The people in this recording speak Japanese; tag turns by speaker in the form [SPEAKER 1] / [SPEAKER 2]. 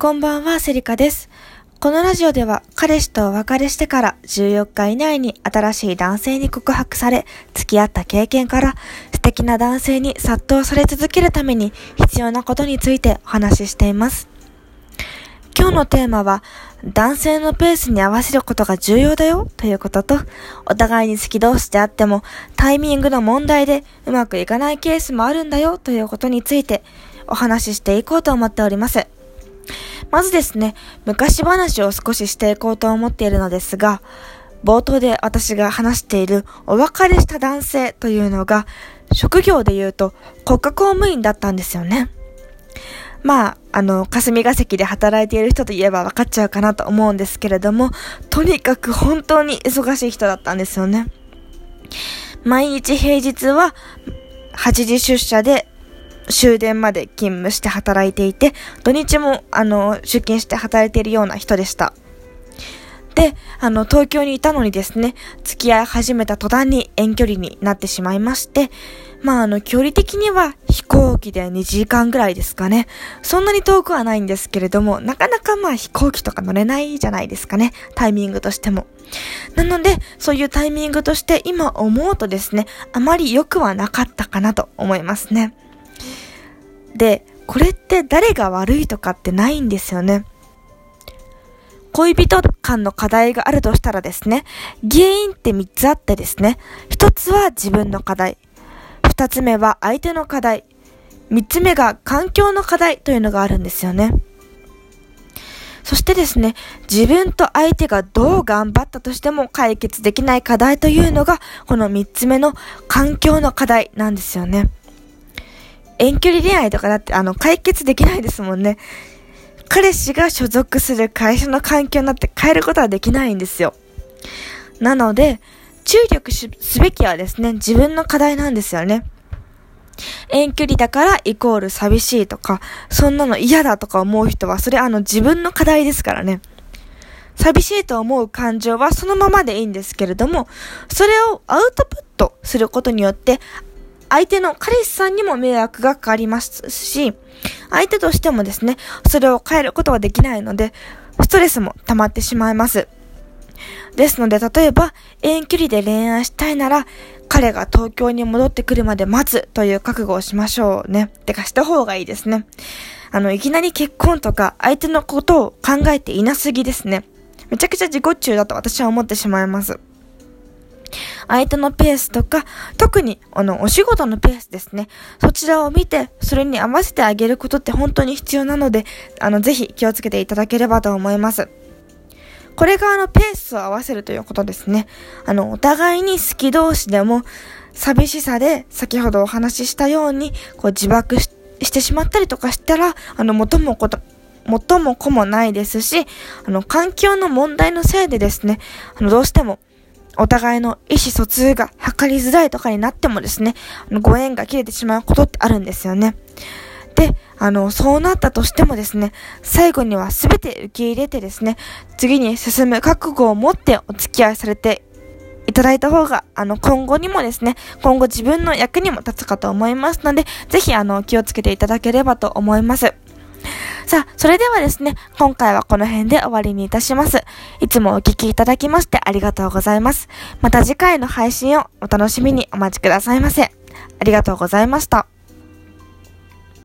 [SPEAKER 1] こんばんは、セリカです。このラジオでは、彼氏とお別れしてから14日以内に新しい男性に告白され、付き合った経験から、素敵な男性に殺到され続けるために必要なことについてお話ししています。今日のテーマは、男性のペースに合わせることが重要だよということと、お互いに好き同士であっても、タイミングの問題でうまくいかないケースもあるんだよということについてお話ししていこうと思っております。まずですね、昔話を少ししていこうと思っているのですが、冒頭で私が話しているお別れした男性というのが、職業で言うと国家公務員だったんですよね。まあ、あの、霞が関で働いている人といえば分かっちゃうかなと思うんですけれども、とにかく本当に忙しい人だったんですよね。毎日平日は8時出社で終電まで勤務して働いていて、土日も、あの、出勤して働いているような人でした。で、あの、東京にいたのにですね、付き合い始めた途端に遠距離になってしまいまして、まあ、あの、距離的には飛行機で2時間ぐらいですかね。そんなに遠くはないんですけれども、なかなかまあ飛行機とか乗れないじゃないですかね。タイミングとしても。なので、そういうタイミングとして今思うとですね、あまり良くはなかったかなと思いますね。で、これって誰が悪いとかってないんですよね。恋人間の課題があるとしたらですね、原因って3つあってですね、1つは自分の課題、2つ目は相手の課題、3つ目が環境の課題というのがあるんですよね。そしてですね、自分と相手がどう頑張ったとしても解決できない課題というのが、この3つ目の環境の課題なんですよね。遠距離恋愛とかだってあの解決できないですもんね。彼氏が所属する会社の環境になって変えることはできないんですよ。なので、注力すべきはですね、自分の課題なんですよね。遠距離だからイコール寂しいとか、そんなの嫌だとか思う人は、それあの自分の課題ですからね。寂しいと思う感情はそのままでいいんですけれども、それをアウトプットすることによって、相手の彼氏さんにも迷惑がかかりますし、相手としてもですね、それを変えることはできないので、ストレスも溜まってしまいます。ですので、例えば、遠距離で恋愛したいなら、彼が東京に戻ってくるまで待つという覚悟をしましょうね。てか、した方がいいですね。あの、いきなり結婚とか、相手のことを考えていなすぎですね。めちゃくちゃ自己中だと私は思ってしまいます。相手のペースとか、特に、あの、お仕事のペースですね。そちらを見て、それに合わせてあげることって本当に必要なので、あの、ぜひ気をつけていただければと思います。これがあの、ペースを合わせるということですね。あの、お互いに好き同士でも、寂しさで、先ほどお話ししたように、こう、自爆ししてしまったりとかしたら、あの、元もこと、元も子もないですし、あの、環境の問題のせいでですね、あの、どうしても、お互いの意思疎通が図りづらいとかになってもですね、ご縁が切れてしまうことってあるんですよね。で、あの、そうなったとしてもですね、最後には全て受け入れてですね、次に進む覚悟を持ってお付き合いされていただいた方が、あの、今後にもですね、今後自分の役にも立つかと思いますので、ぜひ、あの、気をつけていただければと思います。さあ、それではですね、今回はこの辺で終わりにいたします。いつもお聴きいただきましてありがとうございます。また次回の配信をお楽しみにお待ちくださいませ。ありがとうございました。